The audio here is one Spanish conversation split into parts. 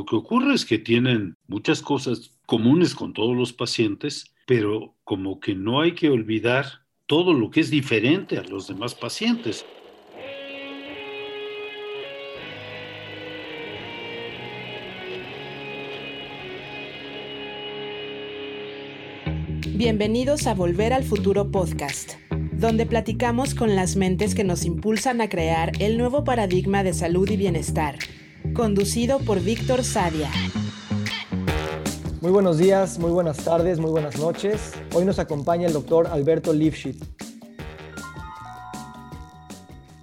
Lo que ocurre es que tienen muchas cosas comunes con todos los pacientes, pero como que no hay que olvidar todo lo que es diferente a los demás pacientes. Bienvenidos a Volver al Futuro Podcast, donde platicamos con las mentes que nos impulsan a crear el nuevo paradigma de salud y bienestar, conducido por Víctor Sadia. Muy buenos días, muy buenas tardes, muy buenas noches. Hoy nos acompaña el doctor Alberto Lifshitz.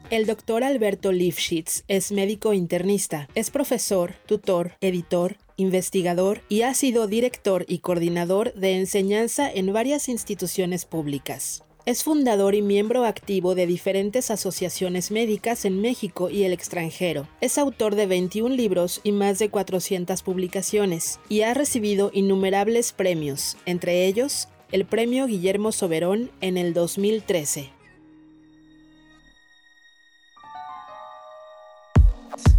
El doctor Alberto Lifshitz es médico internista, es profesor, tutor, editor, investigador y ha sido director y coordinador de enseñanza en varias instituciones públicas. Es fundador y miembro activo de diferentes asociaciones médicas en México y el extranjero. Es autor de 21 libros y más de 400 publicaciones y ha recibido innumerables premios, entre ellos el Premio Guillermo Soberón en el 2013.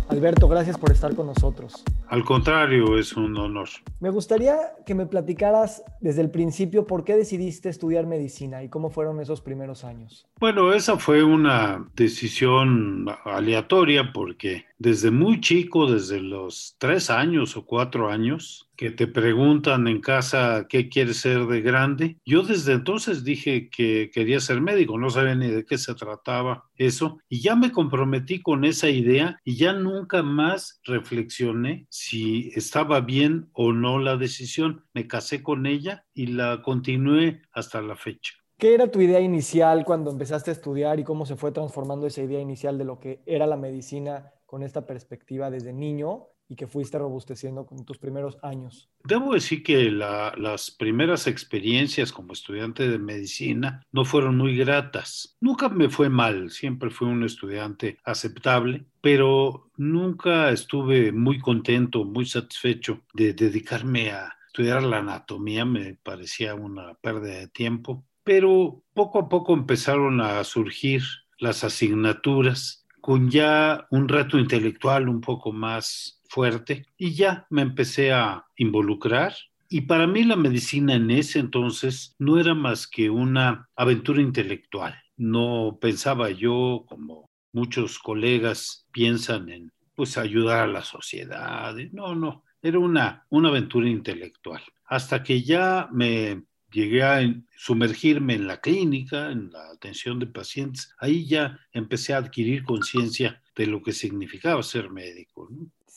Alberto, gracias por estar con nosotros. Al contrario, es un honor. Me gustaría que me platicaras desde el principio por qué decidiste estudiar medicina y cómo fueron esos primeros años. Bueno, esa fue una decisión aleatoria porque desde muy chico, desde los tres años o cuatro años, que te preguntan en casa qué quieres ser de grande. Yo desde entonces dije que quería ser médico, no sabía ni de qué se trataba eso, y ya me comprometí con esa idea y ya nunca más reflexioné si estaba bien o no la decisión. Me casé con ella y la continué hasta la fecha. ¿Qué era tu idea inicial cuando empezaste a estudiar y cómo se fue transformando esa idea inicial de lo que era la medicina con esta perspectiva desde niño y que fuiste robusteciendo con tus primeros años? Debo decir que las primeras experiencias como estudiante de medicina no fueron muy gratas. Nunca me fue mal, siempre fui un estudiante aceptable, pero nunca estuve muy contento, muy satisfecho de dedicarme a estudiar la anatomía, me parecía una pérdida de tiempo, pero poco a poco empezaron a surgir las asignaturas con ya un reto intelectual un poco más fuerte y ya me empecé a involucrar. Y para mí la medicina en ese entonces no era más que una aventura intelectual. No pensaba yo, como muchos colegas piensan en pues ayudar a la sociedad. No, no, era una, una aventura intelectual. Hasta que ya me llegué a sumergirme en la clínica, en la atención de pacientes, ahí ya empecé a adquirir conciencia de lo que significaba ser médico.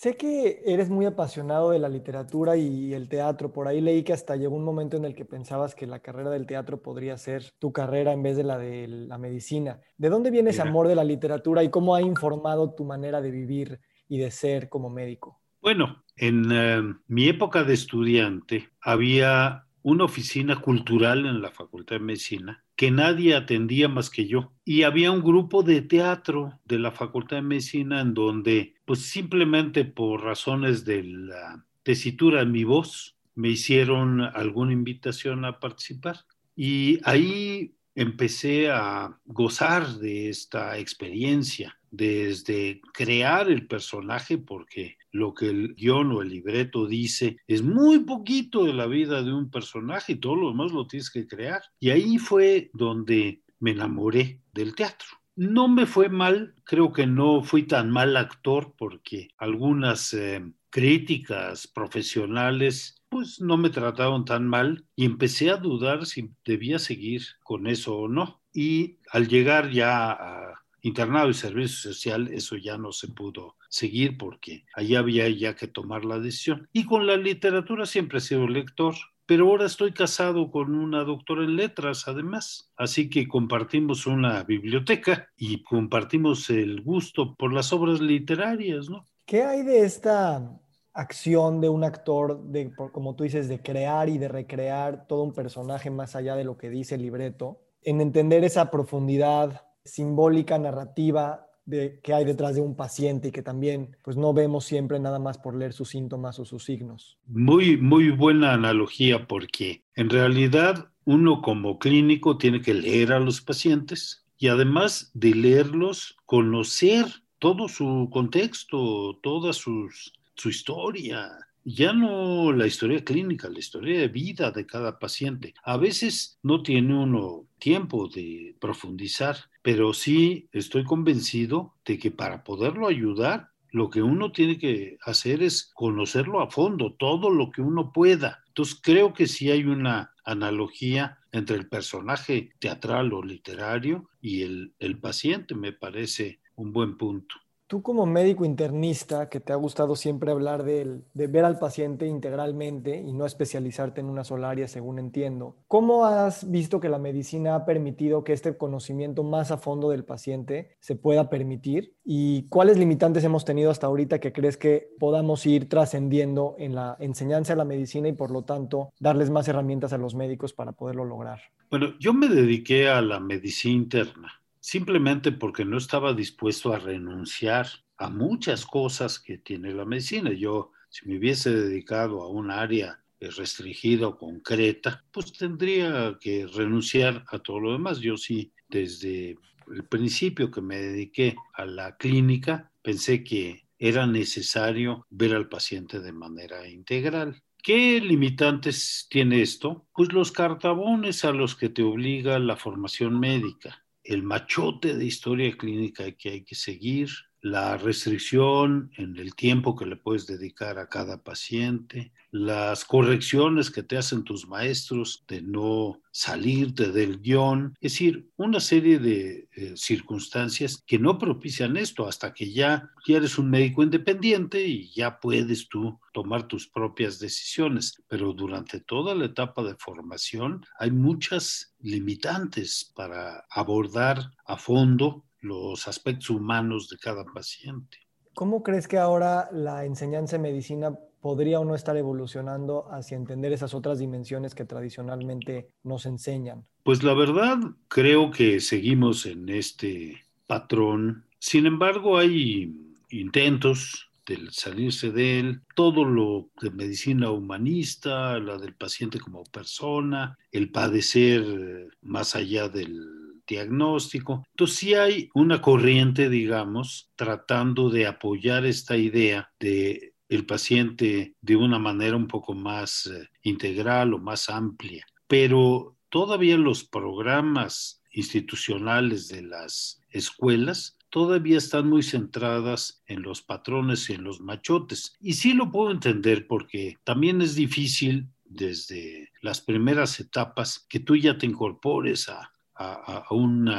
Sé que eres muy apasionado de la literatura y el teatro. Por ahí leí que hasta llegó un momento en el que pensabas que la carrera del teatro podría ser tu carrera en vez de la de la medicina. ¿De dónde viene ese amor de la literatura y cómo ha informado tu manera de vivir y de ser como médico? Bueno, en eh, mi época de estudiante había una oficina cultural en la Facultad de Medicina que nadie atendía más que yo. Y había un grupo de teatro de la Facultad de Medicina en donde, pues simplemente por razones de la tesitura de mi voz, me hicieron alguna invitación a participar. Y ahí empecé a gozar de esta experiencia, desde crear el personaje, porque lo que el guion o el libreto dice es muy poquito de la vida de un personaje y todo lo demás lo tienes que crear. Y ahí fue donde me enamoré del teatro. No me fue mal, creo que no fui tan mal actor porque algunas eh, críticas profesionales pues no me trataron tan mal y empecé a dudar si debía seguir con eso o no. Y al llegar ya a internado y servicio social, eso ya no se pudo seguir porque ahí había ya que tomar la decisión. Y con la literatura siempre he sido lector, pero ahora estoy casado con una doctora en letras además, así que compartimos una biblioteca y compartimos el gusto por las obras literarias, ¿no? ¿Qué hay de esta acción de un actor, de, como tú dices, de crear y de recrear todo un personaje más allá de lo que dice el libreto, en entender esa profundidad simbólica, narrativa de, que hay detrás de un paciente y que también pues no vemos siempre nada más por leer sus síntomas o sus signos. Muy, muy buena analogía porque en realidad uno como clínico tiene que leer a los pacientes y además de leerlos, conocer todo su contexto, todas sus su historia, ya no la historia clínica, la historia de vida de cada paciente. A veces no tiene uno tiempo de profundizar, pero sí estoy convencido de que para poderlo ayudar, lo que uno tiene que hacer es conocerlo a fondo, todo lo que uno pueda. Entonces creo que sí hay una analogía entre el personaje teatral o literario y el, el paciente, me parece un buen punto. Tú como médico internista, que te ha gustado siempre hablar de, ver al paciente integralmente y no especializarte en una sola área, según entiendo, ¿cómo has visto que la medicina ha permitido que este conocimiento más a fondo del paciente se pueda permitir? ¿Y cuáles limitantes hemos tenido hasta ahorita que crees que podamos ir trascendiendo en la enseñanza de la medicina y por lo tanto darles más herramientas a los médicos para poderlo lograr? Bueno, yo me dediqué a la medicina interna simplemente porque no estaba dispuesto a renunciar a muchas cosas que tiene la medicina. Yo, si me hubiese dedicado a un área restringida o concreta, pues tendría que renunciar a todo lo demás. Yo sí, desde el principio que me dediqué a la clínica, pensé que era necesario ver al paciente de manera integral. ¿Qué limitantes tiene esto? Pues los cartabones a los que te obliga la formación médica el machote de historia clínica que hay que seguir, la restricción en el tiempo que le puedes dedicar a cada paciente, las correcciones que te hacen tus maestros de no salirte del guion, es decir, una serie de eh, circunstancias que no propician esto hasta que ya, ya eres un médico independiente y ya puedes tú tomar tus propias decisiones, pero durante toda la etapa de formación hay muchas limitantes para abordar a fondo los aspectos humanos de cada paciente. ¿Cómo crees que ahora la enseñanza de medicina podría o no estar evolucionando hacia entender esas otras dimensiones que tradicionalmente nos enseñan? Pues la verdad, creo que seguimos en este patrón. Sin embargo, hay intentos de salirse de él, todo lo de medicina humanista, la del paciente como persona, el padecer más allá del diagnóstico. Entonces sí hay una corriente, digamos, tratando de apoyar esta idea de el paciente de una manera un poco más eh, integral o más amplia. Pero todavía los programas institucionales de las escuelas todavía están muy centradas en los patrones y en los machotes. Y sí lo puedo entender porque también es difícil desde las primeras etapas que tú ya te incorpores a, a, un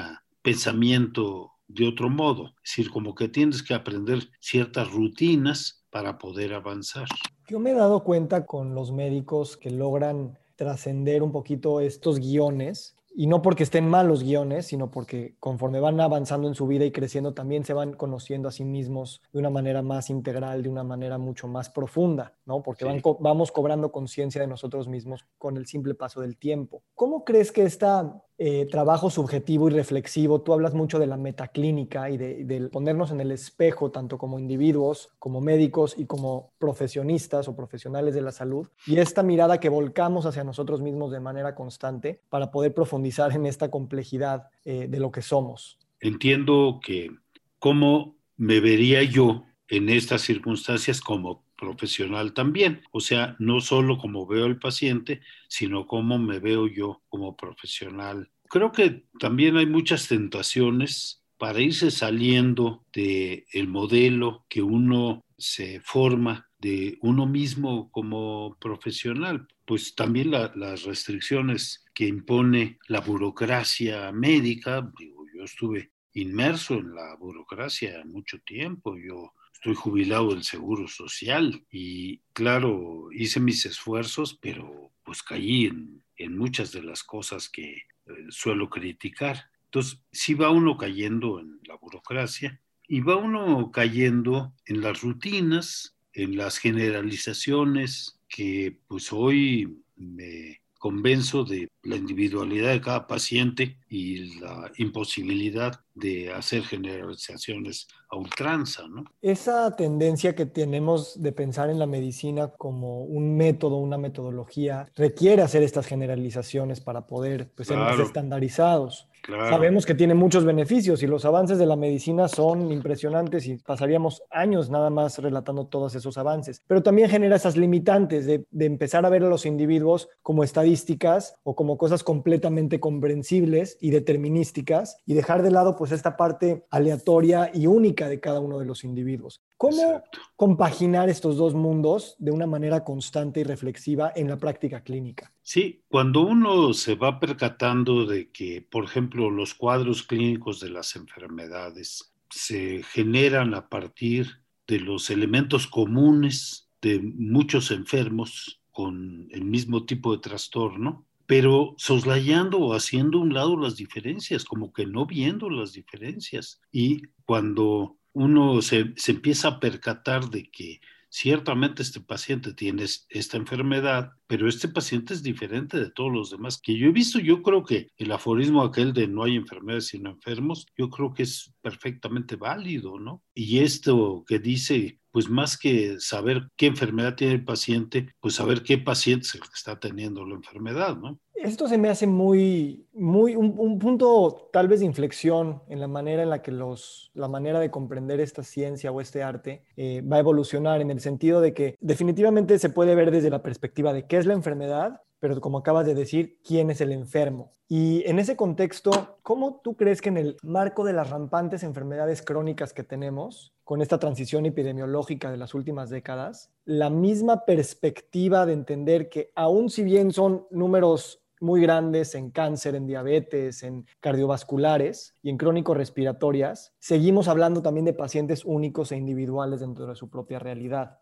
pensamiento de otro modo. Es decir, como que tienes que aprender ciertas rutinas para poder avanzar. Yo me he dado cuenta con los médicos que logran trascender un poquito estos guiones y no porque estén mal los guiones, sino porque conforme van avanzando en su vida y creciendo, también se van conociendo a sí mismos de una manera más integral, de una manera mucho más profunda, ¿no? Porque vamos cobrando conciencia de nosotros mismos con el simple paso del tiempo. ¿Cómo crees que esta eh, trabajo subjetivo y reflexivo, tú hablas mucho de la metaclínica y de, ponernos en el espejo, tanto como individuos, como médicos y como profesionistas o profesionales de la salud, y esta mirada que volcamos hacia nosotros mismos de manera constante para poder profundizar en esta complejidad eh, de lo que somos. Entiendo que cómo me vería yo en estas circunstancias como profesional también. O sea, no solo como veo al paciente, sino cómo me veo yo como profesional. Creo que también hay muchas tentaciones para irse saliendo del el modelo que uno se forma de uno mismo como profesional, pues también las restricciones que impone la burocracia médica, digo, yo estuve inmerso en la burocracia mucho tiempo, yo estoy jubilado del Seguro Social y claro, hice mis esfuerzos, pero pues caí en, en muchas de las cosas que eh, suelo criticar. Entonces, sí va uno cayendo en la burocracia y va uno cayendo en las rutinas, en las generalizaciones que pues hoy me convenzo de la individualidad de cada paciente y la imposibilidad de hacer generalizaciones a ultranza, ¿no? Esa tendencia que tenemos de pensar en la medicina como un método, una metodología, requiere hacer estas generalizaciones para poder pues, ser más estandarizados. Sabemos que tiene muchos beneficios y los avances de la medicina son impresionantes y pasaríamos años nada más relatando todos esos avances. Pero también genera esas limitantes de, de empezar a ver a los individuos como estadísticas o como cosas completamente comprensibles y determinísticas y dejar de lado pues esta parte aleatoria y única de cada uno de los individuos. ¿Cómo compaginar estos dos mundos de una manera constante y reflexiva en la práctica clínica? Sí, cuando uno se va percatando de que, por ejemplo, los cuadros clínicos de las enfermedades se generan a partir de los elementos comunes de muchos enfermos con el mismo tipo de trastorno, pero soslayando o haciendo un lado las diferencias, como que no viendo las diferencias. Y cuando uno se, empieza a percatar de que ciertamente este paciente tiene esta enfermedad, pero este paciente es diferente de todos los demás que yo he visto. Yo creo que el aforismo aquel de no hay enfermedades sino enfermos, yo creo que es perfectamente válido, ¿no? Y esto que dice pues más que saber qué enfermedad tiene el paciente, pues saber qué paciente es el que está teniendo la enfermedad, ¿no? Esto se me hace muy, muy, un, punto tal vez de inflexión en la manera en la que los, la manera de comprender esta ciencia o este arte eh, va a evolucionar en el sentido de que definitivamente se puede ver desde la perspectiva de qué es la enfermedad, pero como acabas de decir, quién es el enfermo. Y en ese contexto, ¿cómo tú crees que en el marco de las rampantes enfermedades crónicas que tenemos, con esta transición epidemiológica de las últimas décadas, la misma perspectiva de entender que aun si bien son números muy grandes en cáncer, en diabetes, en cardiovasculares y en crónicos respiratorias, seguimos hablando también de pacientes únicos e individuales dentro de su propia realidad.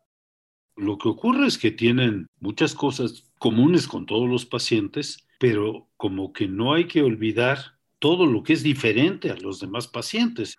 Lo que ocurre es que tienen muchas cosas comunes con todos los pacientes, pero como que no hay que olvidar todo lo que es diferente a los demás pacientes.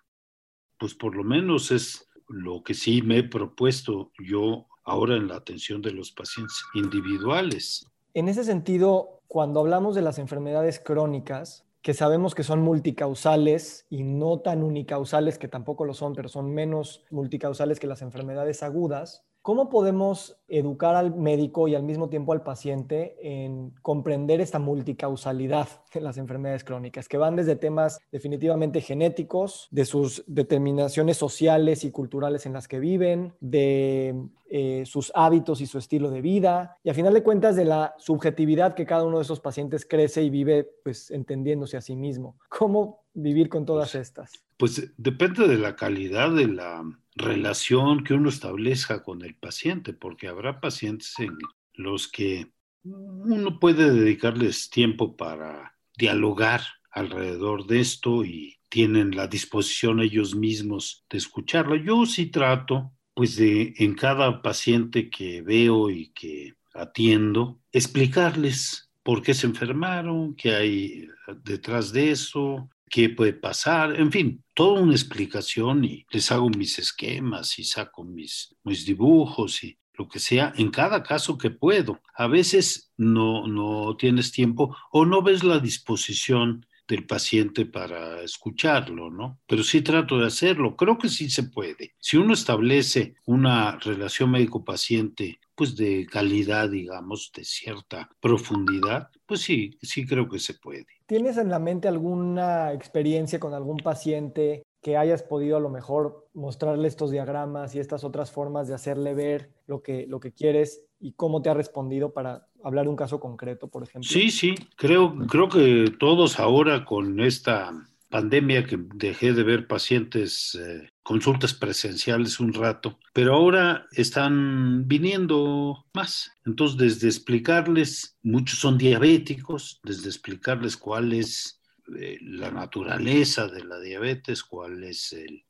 Pues por lo menos es lo que sí me he propuesto yo ahora en la atención de los pacientes individuales. En ese sentido, cuando hablamos de las enfermedades crónicas, que sabemos que son multicausales y no tan unicausales, que tampoco lo son, pero son menos multicausales que las enfermedades agudas, ¿Cómo podemos educar al médico y al mismo tiempo al paciente en comprender esta multicausalidad de las enfermedades crónicas, que van desde temas definitivamente genéticos, de sus determinaciones sociales y culturales en las que viven, de eh, sus hábitos y su estilo de vida, y a final de cuentas de la subjetividad que cada uno de esos pacientes crece y vive pues entendiéndose a sí mismo? ¿Cómo vivir con todas pues, estas? Pues depende de la calidad de la relación que uno establezca con el paciente, porque habrá pacientes en los que uno puede dedicarles tiempo para dialogar alrededor de esto y tienen la disposición ellos mismos de escucharlo. Yo sí trato, pues, de en cada paciente que veo y que atiendo, explicarles por qué se enfermaron, qué hay detrás de eso, qué puede pasar, en fin, toda una explicación y les hago mis esquemas y saco mis, mis dibujos y lo que sea, en cada caso que puedo. A veces no, no tienes tiempo o no ves la disposición del paciente para escucharlo, ¿no? Pero sí trato de hacerlo, creo que sí se puede. Si uno establece una relación médico-paciente, pues de calidad, digamos, de cierta profundidad, pues sí, sí creo que se puede. ¿Tienes en la mente alguna experiencia con algún paciente que hayas podido a lo mejor mostrarle estos diagramas y estas otras formas de hacerle ver lo que, lo que quieres y cómo te ha respondido para hablar un caso concreto, por ejemplo? Sí, sí, creo, creo que todos ahora con esta pandemia que dejé de ver pacientes, eh, consultas presenciales un rato, pero ahora están viniendo más. Entonces, desde explicarles, muchos son diabéticos, desde explicarles cuál es eh, la naturaleza de la diabetes, cuál es el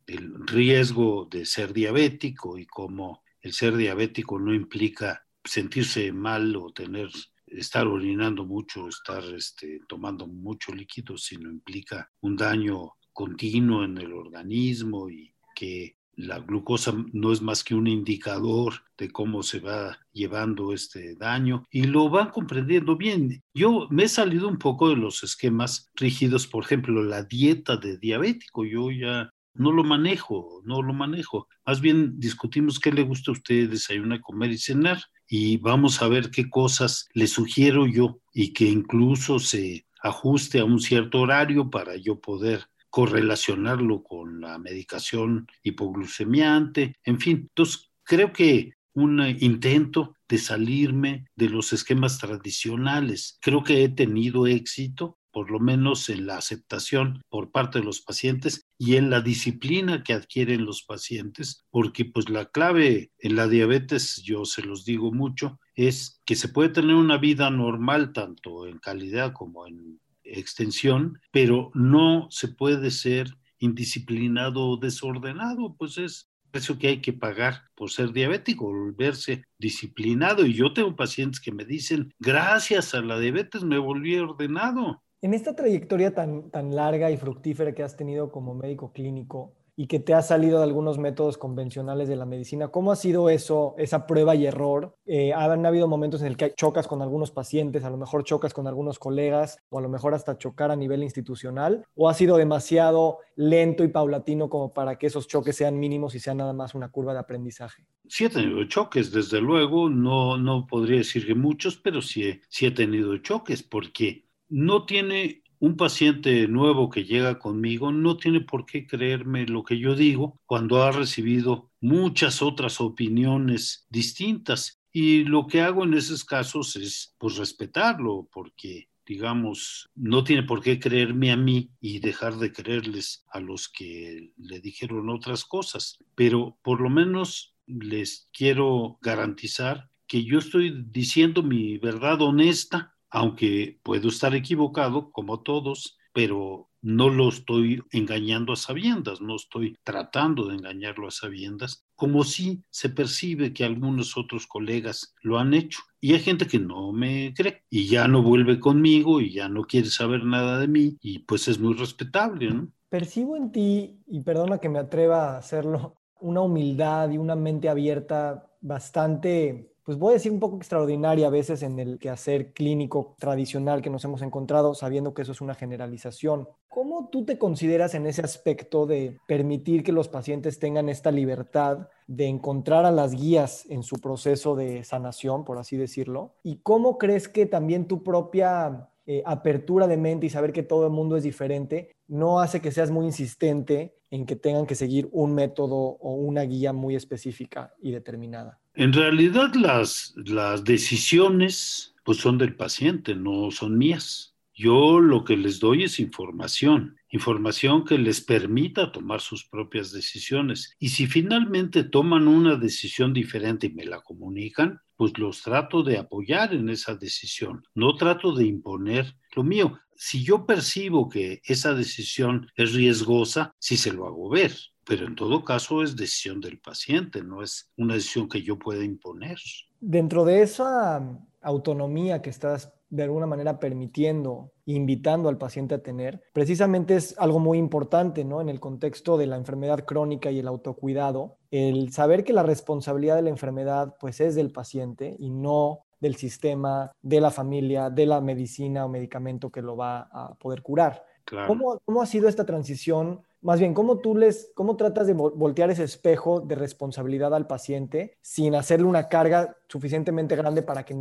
riesgo de ser diabético y cómo el ser diabético no implica sentirse mal o tener estar orinando mucho, estar este, tomando mucho líquido, sino implica un daño continuo en el organismo y que la glucosa no es más que un indicador de cómo se va llevando este daño y lo van comprendiendo bien. Yo me he salido un poco de los esquemas rígidos, por ejemplo, la dieta de diabético. Yo ya no lo manejo, no lo manejo. Más bien discutimos qué le gusta a usted desayunar, comer y cenar y vamos a ver qué cosas le sugiero yo y que incluso se ajuste a un cierto horario para yo poder correlacionarlo con la medicación hipoglucemiante, en fin. Entonces, creo que un intento de salirme de los esquemas tradicionales. Creo que he tenido éxito por lo menos en la aceptación por parte de los pacientes y en la disciplina que adquieren los pacientes, porque pues la clave en la diabetes, yo se los digo mucho, es que se puede tener una vida normal tanto en calidad como en extensión, pero no se puede ser indisciplinado o desordenado, pues es precio que hay que pagar por ser diabético, volverse disciplinado. Y yo tengo pacientes que me dicen, gracias a la diabetes me volví ordenado. En esta trayectoria tan, tan larga y fructífera que has tenido como médico clínico, y que te ha salido de algunos métodos convencionales de la medicina. ¿Cómo ha sido eso, esa prueba y error? Eh, ¿Han habido momentos en el que chocas con algunos pacientes, a lo mejor chocas con algunos colegas o a lo mejor hasta chocar a nivel institucional? ¿O ha sido demasiado lento y paulatino como para que esos choques sean mínimos y sea nada más una curva de aprendizaje? Sí he tenido choques, desde luego, no, no podría decir que muchos, pero sí, sí he tenido choques porque no tiene un paciente nuevo que llega conmigo no tiene por qué creerme lo que yo digo cuando ha recibido muchas otras opiniones distintas. Y lo que hago en esos casos es pues respetarlo porque digamos, no tiene por qué creerme a mí y dejar de creerles a los que le dijeron otras cosas. Pero por lo menos les quiero garantizar que yo estoy diciendo mi verdad honesta aunque puedo estar equivocado, como todos, pero no lo estoy engañando a sabiendas, no estoy tratando de engañarlo a sabiendas, como si se percibe que algunos otros colegas lo han hecho. Y hay gente que no me cree y ya no vuelve conmigo y ya no quiere saber nada de mí y pues es muy respetable, ¿no? Percibo en ti, y perdona que me atreva a hacerlo, una humildad y una mente abierta bastante pues voy a decir un poco extraordinaria a veces en el quehacer clínico tradicional que nos hemos encontrado, sabiendo que eso es una generalización. ¿Cómo tú te consideras en ese aspecto de permitir que los pacientes tengan esta libertad de encontrar a las guías en su proceso de sanación, por así decirlo? ¿Y cómo crees que también tu propia eh, apertura de mente y saber que todo el mundo es diferente no hace que seas muy insistente en que tengan que seguir un método o una guía muy específica y determinada? En realidad las, las decisiones pues son del paciente, no son mías. Yo lo que les doy es información, información que les permita tomar sus propias decisiones. Y si finalmente toman una decisión diferente y me la comunican, pues los trato de apoyar en esa decisión. No trato de imponer lo mío. Si yo percibo que esa decisión es riesgosa, sí se lo hago ver pero en todo caso es decisión del paciente, no es una decisión que yo pueda imponer. Dentro de esa autonomía que estás de alguna manera permitiendo, invitando al paciente a tener, precisamente es algo muy importante, ¿no? En el contexto de la enfermedad crónica y el autocuidado, el saber que la responsabilidad de la enfermedad pues es del paciente y no del sistema, de la familia, de la medicina o medicamento que lo va a poder curar. ¿Cómo, ¿Cómo ha sido esta transición más bien, ¿cómo tú les, cómo tratas de voltear ese espejo de responsabilidad al paciente sin hacerle una carga suficientemente grande para que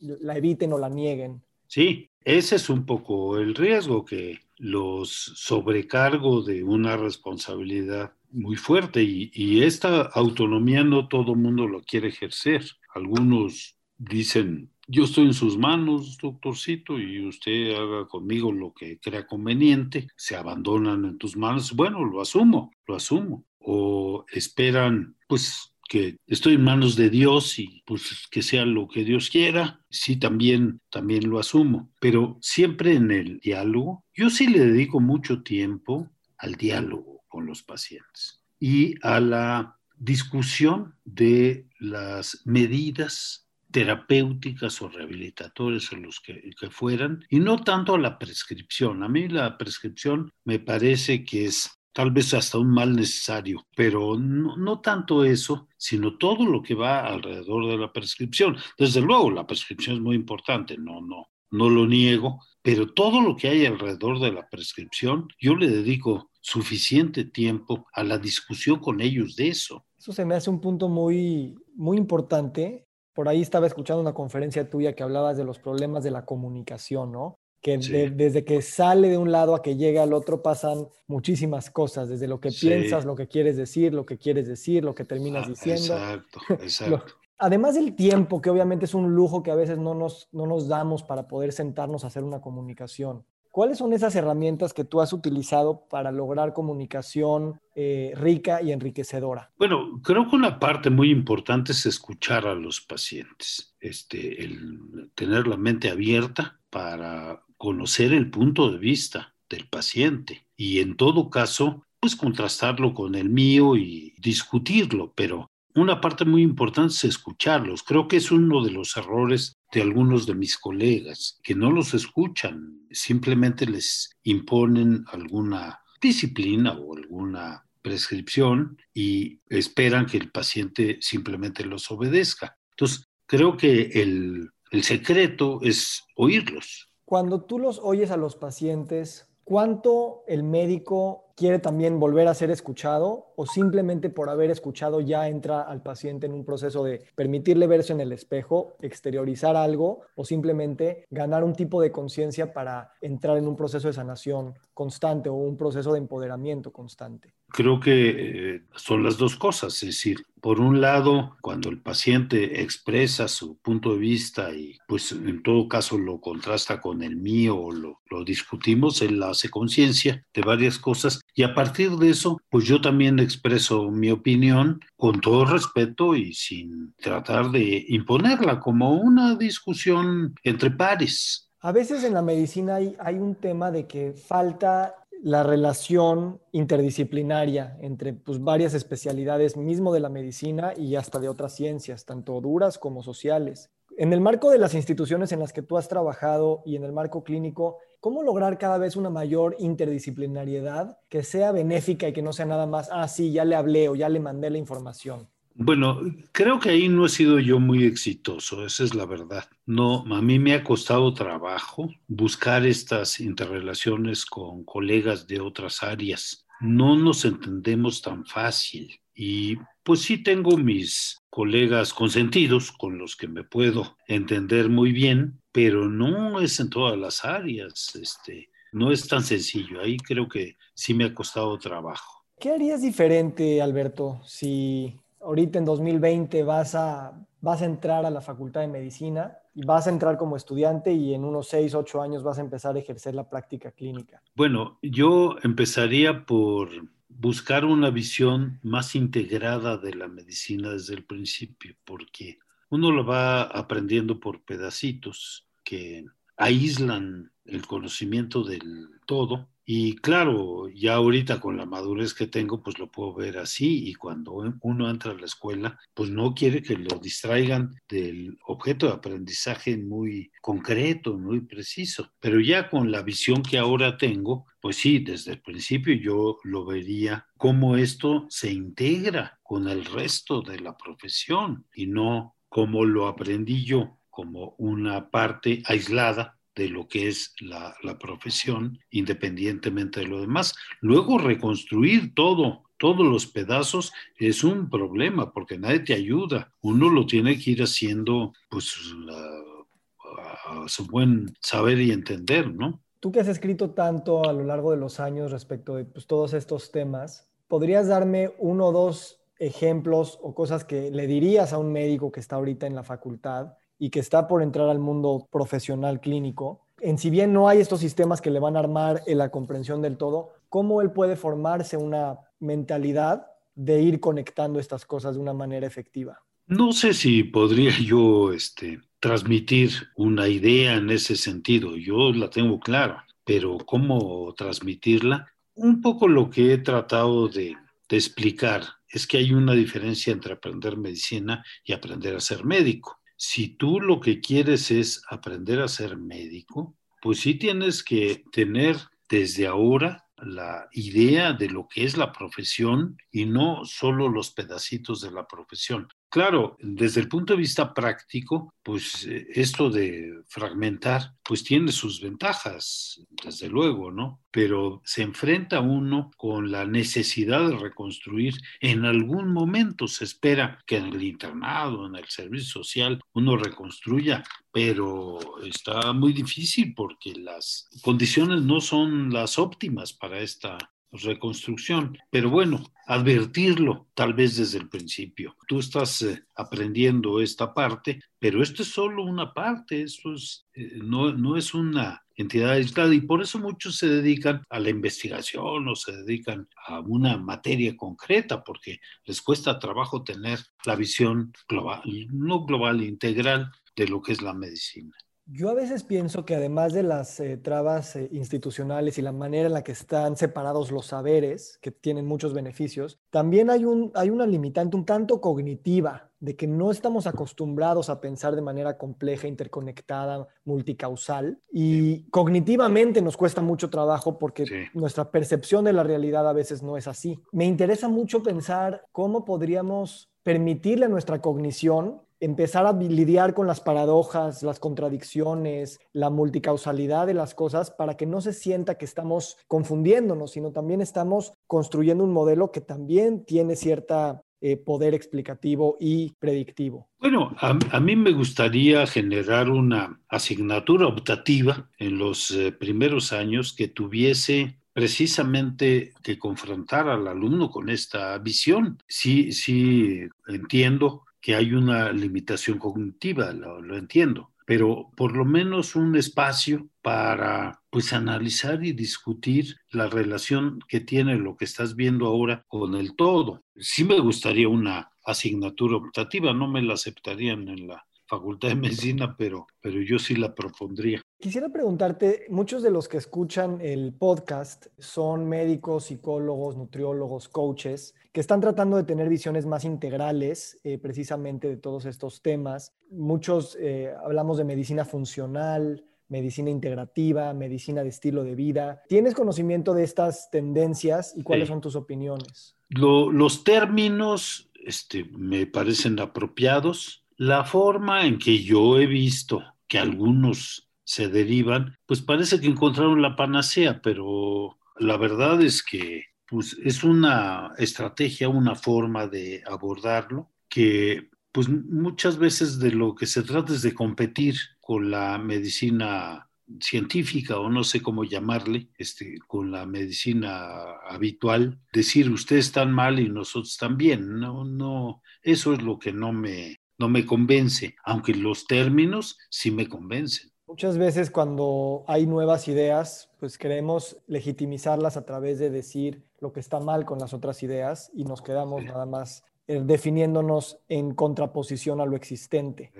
la eviten o la nieguen? Sí, ese es un poco el riesgo que los sobrecargo de una responsabilidad muy fuerte y, y esta autonomía no todo mundo lo quiere ejercer. Algunos dicen, yo estoy en sus manos, doctorcito, y usted haga conmigo lo que crea conveniente, se abandonan en tus manos, bueno, lo asumo, lo asumo. O esperan, pues, que estoy en manos de Dios y pues que sea lo que Dios quiera, sí también, también lo asumo. Pero siempre en el diálogo, yo sí le dedico mucho tiempo al diálogo con los pacientes y a la discusión de las medidas terapéuticas o rehabilitatorias o los que, fueran, y no tanto a la prescripción. A mí la prescripción me parece que es tal vez hasta un mal necesario, pero no, no, tanto eso, sino todo lo que va alrededor de la prescripción. Desde luego, la prescripción es muy importante, no, no, no lo niego, pero todo lo que hay alrededor de la prescripción, yo le dedico suficiente tiempo a la discusión con ellos de eso. Eso se me hace un punto muy, muy importante por ahí estaba escuchando una conferencia tuya que hablabas de los problemas de la comunicación, ¿no? que desde que sale de un lado a que llega al otro pasan muchísimas cosas, desde lo que piensas, lo que quieres decir, lo que quieres decir, lo que terminas ah, diciendo. Exacto, exacto. Además del tiempo, que obviamente es un lujo que a veces no nos, no nos damos para poder sentarnos a hacer una comunicación. ¿Cuáles son esas herramientas que tú has utilizado para lograr comunicación eh, rica y enriquecedora? Bueno, creo que una parte muy importante es escuchar a los pacientes, este, tener la mente abierta para conocer el punto de vista del paciente y en todo caso, pues contrastarlo con el mío y discutirlo, pero una parte muy importante es escucharlos. Creo que es uno de los errores de algunos de mis colegas, que no los escuchan, simplemente les imponen alguna disciplina o alguna prescripción y esperan que el paciente simplemente los obedezca. Entonces, creo que el, el secreto es oírlos. Cuando tú los oyes a los pacientes, ¿cuánto el médico quiere también volver a ser escuchado o simplemente por haber escuchado ya entra al paciente en un proceso de permitirle verse en el espejo, exteriorizar algo o simplemente ganar un tipo de conciencia para entrar en un proceso de sanación constante o un proceso de empoderamiento constante? Creo que eh, son las dos cosas, es decir, por un lado, cuando el paciente expresa su punto de vista y pues en todo caso lo contrasta con el mío o lo, lo discutimos, él hace conciencia de varias cosas y a partir de eso, pues yo también expreso mi opinión con todo respeto y sin tratar de imponerla como una discusión entre pares. A veces en la medicina hay, un tema de que falta la relación interdisciplinaria entre pues, varias especialidades mismo de la medicina y hasta de otras ciencias, tanto duras como sociales. En el marco de las instituciones en las que tú has trabajado y en el marco clínico, ¿cómo lograr cada vez una mayor interdisciplinariedad que sea benéfica y que no sea nada más, ah, sí, ya le hablé o ya le mandé la información? Bueno, creo que ahí no he sido yo muy exitoso, esa es la verdad. No, a mí me ha costado trabajo buscar estas interrelaciones con colegas de otras áreas. No nos entendemos tan fácil y pues sí tengo mis colegas consentidos con los que me puedo entender muy bien, pero no es en todas las áreas, este, no es tan sencillo. Ahí creo que sí me ha costado trabajo. ¿Qué harías diferente, Alberto, si ahorita en 2020 vas a, vas a entrar a la Facultad de Medicina y vas a entrar como estudiante y en unos 6, 8 años vas a empezar a ejercer la práctica clínica? Bueno, yo empezaría por buscar una visión más integrada de la medicina desde el principio, porque uno lo va aprendiendo por pedacitos que aíslan el conocimiento del todo y claro, ya ahorita con la madurez que tengo, pues lo puedo ver así y cuando uno entra a la escuela, pues no quiere que lo distraigan del objeto de aprendizaje muy concreto, muy preciso. Pero ya con la visión que ahora tengo, pues sí, desde el principio yo lo vería cómo esto se integra con el resto de la profesión y no como lo aprendí yo como una parte aislada de lo que es la, profesión, independientemente de lo demás. Luego reconstruir todo, todos los pedazos es un problema porque nadie te ayuda. Uno lo tiene que ir haciendo pues a, su buen saber y entender, ¿no? Tú que has escrito tanto a lo largo de los años respecto de pues, todos estos temas, ¿podrías darme uno o dos ejemplos o cosas que le dirías a un médico que está ahorita en la facultad y que está por entrar al mundo profesional clínico, en si bien no hay estos sistemas que le van a armar en la comprensión del todo, ¿cómo él puede formarse una mentalidad de ir conectando estas cosas de una manera efectiva? No sé si podría yo este, transmitir una idea en ese sentido. Yo la tengo clara, pero ¿cómo transmitirla? Un poco lo que he tratado de, de explicar es que hay una diferencia entre aprender medicina y aprender a ser médico. Si tú lo que quieres es aprender a ser médico, pues sí tienes que tener desde ahora la idea de lo que es la profesión y no solo los pedacitos de la profesión. Claro, desde el punto de vista práctico, pues eh, esto de fragmentar, pues tiene sus ventajas, desde luego, ¿no? Pero se enfrenta uno con la necesidad de reconstruir en algún momento. Se espera que en el internado, en el servicio social, uno reconstruya, pero está muy difícil porque las condiciones no son las óptimas para esta reconstrucción. Pero bueno, advertirlo tal vez desde el principio. Tú estás eh, aprendiendo esta parte, pero esto es solo una parte, esto es, eh, no, no es una entidad aislada y por eso muchos se dedican a la investigación o se dedican a una materia concreta porque les cuesta trabajo tener la visión global, no global, integral de lo que es la medicina. Yo a veces pienso que además de las eh, trabas eh, institucionales y la manera en la que están separados los saberes, que tienen muchos beneficios, también hay, un, hay una limitante un tanto cognitiva de que no estamos acostumbrados a pensar de manera compleja, interconectada, multicausal. Y cognitivamente nos cuesta mucho trabajo porque nuestra percepción de la realidad a veces no es así. Me interesa mucho pensar cómo podríamos permitirle a nuestra cognición empezar a lidiar con las paradojas, las contradicciones, la multicausalidad de las cosas para que no se sienta que estamos confundiéndonos, sino también estamos construyendo un modelo que también tiene cierta eh, poder explicativo y predictivo. Bueno, a, mí me gustaría generar una asignatura optativa en los eh, primeros años que tuviese precisamente que confrontar al alumno con esta visión. Sí, sí, entiendo que hay una limitación cognitiva, lo, entiendo, pero por lo menos un espacio para pues analizar y discutir la relación que tiene lo que estás viendo ahora con el todo. Sí me gustaría una asignatura optativa, no me la aceptarían en la Facultad de Medicina, pero, pero yo sí la propondría. Quisiera preguntarte, muchos de los que escuchan el podcast son médicos, psicólogos, nutriólogos, coaches, que están tratando de tener visiones más integrales eh, precisamente de todos estos temas. Muchos eh, hablamos de medicina funcional, medicina integrativa, medicina de estilo de vida. ¿Tienes conocimiento de estas tendencias y cuáles son tus opiniones? los términos este, me parecen apropiados la forma en que yo he visto que algunos se derivan, pues parece que encontraron la panacea, pero la verdad es que pues, es una estrategia, una forma de abordarlo que pues muchas veces de lo que se trata es de competir con la medicina científica o no sé cómo llamarle, este, con la medicina habitual, decir ustedes están mal y nosotros también. No, no, eso es lo que no me, no me convence, aunque los términos sí me convencen. Muchas veces cuando hay nuevas ideas, pues queremos legitimizarlas a través de decir lo que está mal con las otras ideas y nos quedamos nada más eh, definiéndonos en contraposición a lo existente.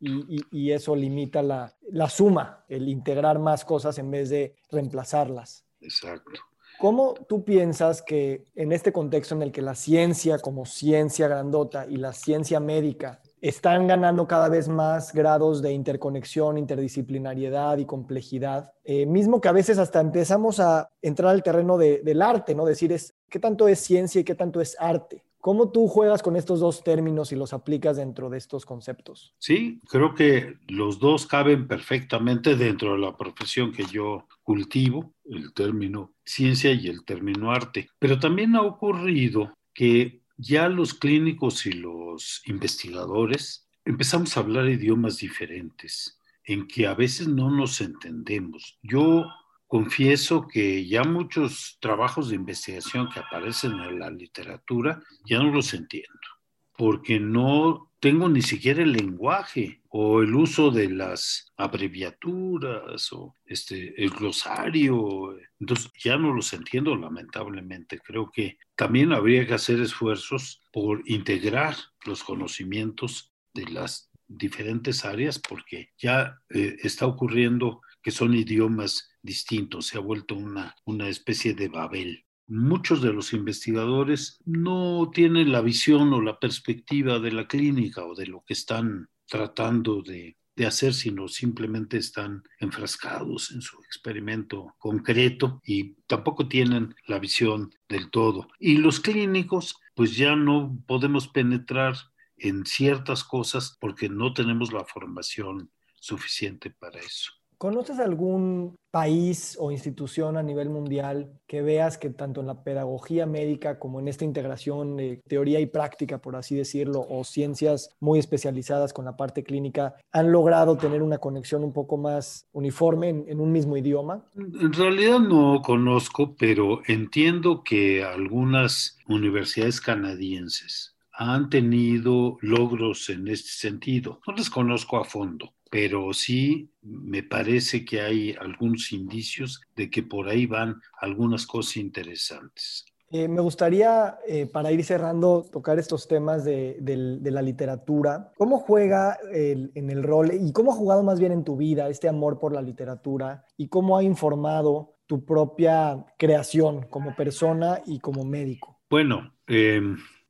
Y, eso limita la, la, suma, el integrar más cosas en vez de reemplazarlas. Exacto. ¿Cómo tú piensas que en este contexto en el que la ciencia como ciencia grandota y la ciencia médica están ganando cada vez más grados de interconexión, interdisciplinariedad y complejidad, eh, mismo que a veces hasta empezamos a entrar al terreno del arte, ¿no? Decir, es, ¿qué tanto es ciencia y qué tanto es arte? ¿Cómo tú juegas con estos dos términos y los aplicas dentro de estos conceptos? Sí, creo que los dos caben perfectamente dentro de la profesión que yo cultivo, el término ciencia y el término arte. Pero también ha ocurrido que ya los clínicos y los investigadores empezamos a hablar idiomas diferentes, en que a veces no nos entendemos. Yo confieso que ya muchos trabajos de investigación que aparecen en la literatura ya no los entiendo, porque no tengo ni siquiera el lenguaje o el uso de las abreviaturas o este, el glosario. Entonces ya no los entiendo lamentablemente. Creo que también habría que hacer esfuerzos por integrar los conocimientos de las diferentes áreas porque ya eh, está ocurriendo que son idiomas distintos, se ha vuelto una, una especie de Babel muchos de los investigadores no tienen la visión o la perspectiva de la clínica o de lo que están tratando de, hacer, sino simplemente están enfrascados en su experimento concreto y tampoco tienen la visión del todo. Y los clínicos, pues ya no podemos penetrar en ciertas cosas porque no tenemos la formación suficiente para eso. ¿Conoces algún país o institución a nivel mundial que veas que tanto en la pedagogía médica como en esta integración de teoría y práctica, por así decirlo, o ciencias muy especializadas con la parte clínica, han logrado tener una conexión un poco más uniforme en, un mismo idioma? En realidad no conozco, pero entiendo que algunas universidades canadienses han tenido logros en este sentido. No les conozco a fondo, pero sí me parece que hay algunos indicios de que por ahí van algunas cosas interesantes. Eh, me gustaría, eh, para ir cerrando, tocar estos temas de, de, la literatura. ¿Cómo juega el, en el rol y cómo ha jugado más bien en tu vida este amor por la literatura y cómo ha informado tu propia creación como persona y como médico? Bueno, eh,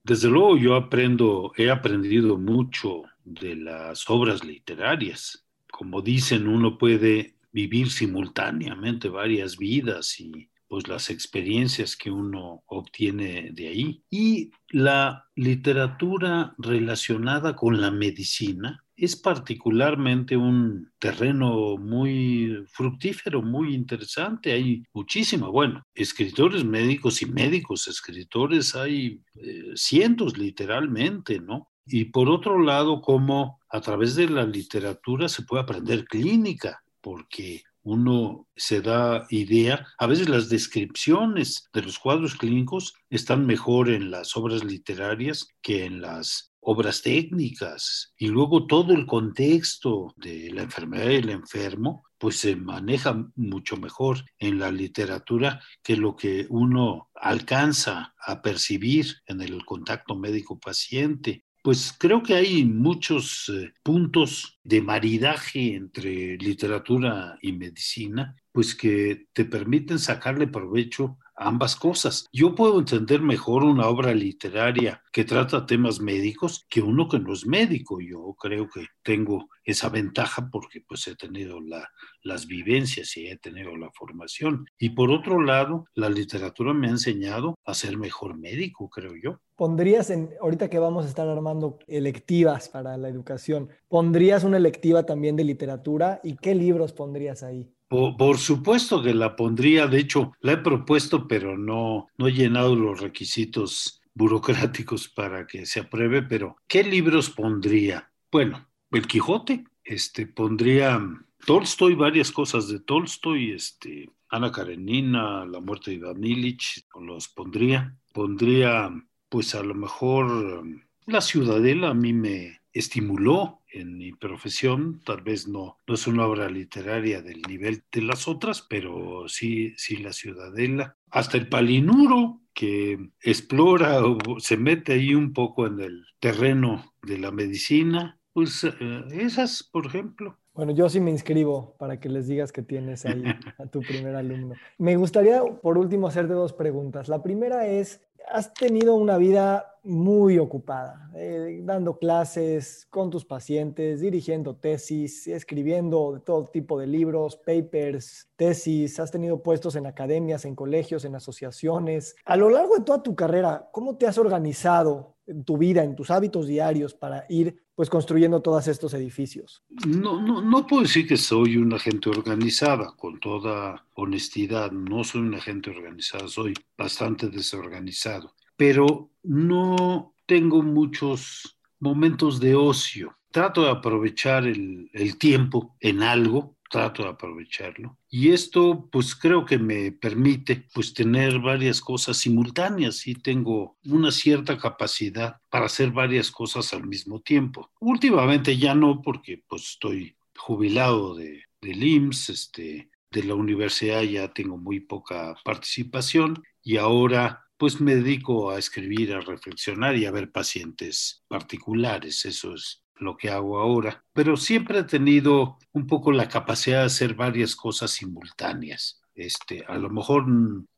desde luego yo aprendo, he aprendido mucho de las obras literarias. Como dicen, uno puede vivir simultáneamente varias vidas y pues las experiencias que uno obtiene de ahí. Y la literatura relacionada con la medicina es particularmente un terreno muy fructífero, muy interesante. Hay muchísimo, bueno, escritores médicos y médicos escritores, hay eh, cientos literalmente, ¿no? Y por otro lado, cómo a través de la literatura se puede aprender clínica, porque uno se da idea, a veces las descripciones de los cuadros clínicos están mejor en las obras literarias que en las obras técnicas. Y luego todo el contexto de la enfermedad del enfermo pues se maneja mucho mejor en la literatura que lo que uno alcanza a percibir en el contacto médico-paciente pues creo que hay muchos eh, puntos de maridaje entre literatura y medicina, pues que te permiten sacarle provecho ambas cosas. Yo puedo entender mejor una obra literaria que trata temas médicos que uno que no es médico. Yo creo que tengo esa ventaja porque pues he tenido la, las vivencias y he tenido la formación. Y por otro lado, la literatura me ha enseñado a ser mejor médico, creo yo. Pondrías en, ahorita que vamos a estar armando electivas para la educación, ¿pondrías una electiva también de literatura y qué libros pondrías ahí? Por, supuesto que la pondría, de hecho, la he propuesto, pero no, no he llenado los requisitos burocráticos para que se apruebe, pero ¿qué libros pondría? Bueno, El Quijote, este, pondría Tolstoy, varias cosas de Tolstoy, este, Ana Karenina, La muerte de Iván Illich, los pondría. Pondría, pues a lo mejor, La Ciudadela a mí me estimuló, en mi profesión, tal vez no, no es una obra literaria del nivel de las otras, pero sí, sí la ciudadela. Hasta el palinuro, que explora o se mete ahí un poco en el terreno de la medicina, pues eh, esas, por ejemplo. Bueno, yo sí me inscribo para que les digas que tienes ahí a tu primer alumno. Me gustaría, por último, hacerte dos preguntas. La primera es, has tenido una vida muy ocupada, eh, dando clases con tus pacientes, dirigiendo tesis, escribiendo todo tipo de libros, papers, tesis, has tenido puestos en academias, en colegios, en asociaciones. A lo largo de toda tu carrera, ¿cómo te has organizado en tu vida, en tus hábitos diarios para ir pues construyendo todos estos edificios? No, no, no puedo decir que soy una gente organizada, con toda honestidad, no soy una gente organizada, soy bastante desorganizado pero no tengo muchos momentos de ocio. Trato de aprovechar el, tiempo en algo, trato de aprovecharlo. Y esto, pues creo que me permite, pues tener varias cosas simultáneas y tengo una cierta capacidad para hacer varias cosas al mismo tiempo. Últimamente ya no, porque pues estoy jubilado de, del IMSS, este, de la universidad ya tengo muy poca participación y ahora pues me dedico a escribir, a reflexionar y a ver pacientes particulares. Eso es lo que hago ahora. Pero siempre he tenido un poco la capacidad de hacer varias cosas simultáneas. Este, a lo mejor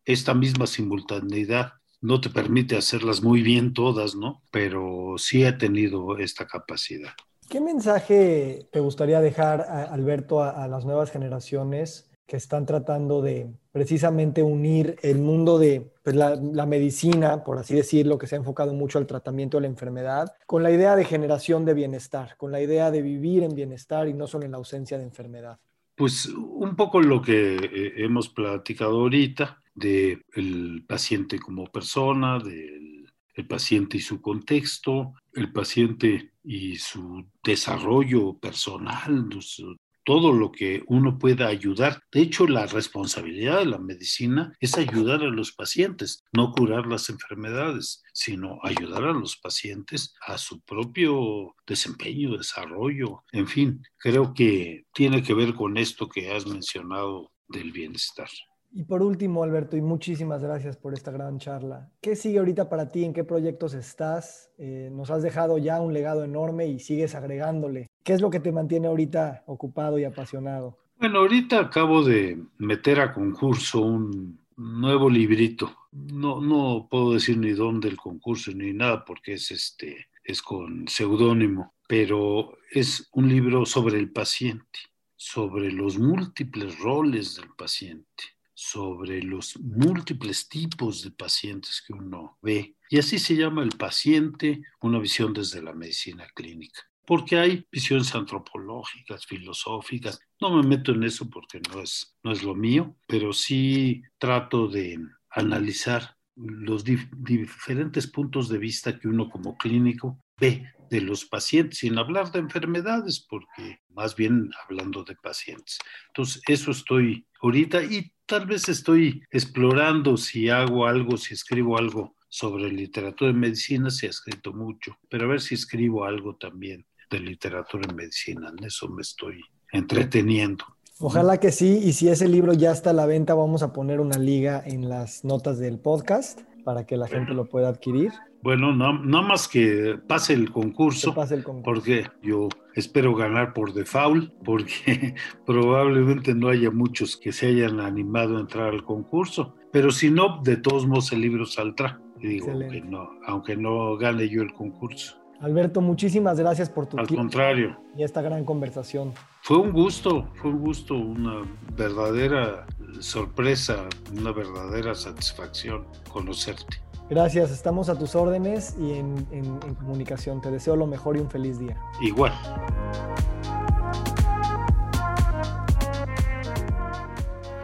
esta misma simultaneidad no te permite hacerlas muy bien todas, ¿no? Pero sí he tenido esta capacidad. ¿Qué mensaje te gustaría dejar, Alberto, a, las nuevas generaciones que están tratando de precisamente unir el mundo de pues, la, medicina, por así decirlo, que se ha enfocado mucho al tratamiento de la enfermedad, con la idea de generación de bienestar, con la idea de vivir en bienestar y no solo en la ausencia de enfermedad. Pues un poco lo que eh, hemos platicado ahorita del el paciente como persona, del el paciente y su contexto, el paciente y su desarrollo personal, todo lo que uno pueda ayudar. De hecho, la responsabilidad de la medicina es ayudar a los pacientes, no curar las enfermedades, sino ayudar a los pacientes a su propio desempeño, desarrollo. En fin, creo que tiene que ver con esto que has mencionado del bienestar. Y por último, Alberto, y muchísimas gracias por esta gran charla. ¿Qué sigue ahorita para ti? ¿En qué proyectos estás? Eh, nos has dejado ya un legado enorme y sigues agregándole. ¿Qué es lo que te mantiene ahorita ocupado y apasionado? Bueno, ahorita acabo de meter a concurso un nuevo librito. No, no puedo decir ni dónde el concurso ni nada porque es este es con seudónimo, pero es un libro sobre el paciente, sobre los múltiples roles del paciente sobre los múltiples tipos de pacientes que uno ve. Y así se llama el paciente, una visión desde la medicina clínica. Porque hay visiones antropológicas, filosóficas. No me meto en eso porque no es, no es lo mío, pero sí trato de analizar los diferentes puntos de vista que uno como clínico ve de los pacientes, sin hablar de enfermedades, porque más bien hablando de pacientes. Entonces, eso estoy ahorita tal vez estoy explorando si hago algo, si escribo algo sobre literatura en medicina, se ha escrito mucho, pero a ver si escribo algo también de literatura en medicina, en eso me estoy entreteniendo. Ojalá que sí, y si ese libro ya está a la venta, vamos a poner una liga en las notas del podcast para que la gente lo pueda adquirir. Bueno, no, no más que pase el, concurso, pase el concurso, porque yo espero ganar por default, porque probablemente no haya muchos que se hayan animado a entrar al concurso, pero si no, de todos modos el libro saldrá, digo, aunque no, aunque no gane yo el concurso. Alberto, muchísimas gracias por tu Al contrario. Y esta gran conversación. Fue un gusto, fue un gusto, una verdadera sorpresa, una verdadera satisfacción conocerte. Gracias, estamos a tus órdenes y en, en, comunicación. Te deseo lo mejor y un feliz día. Igual.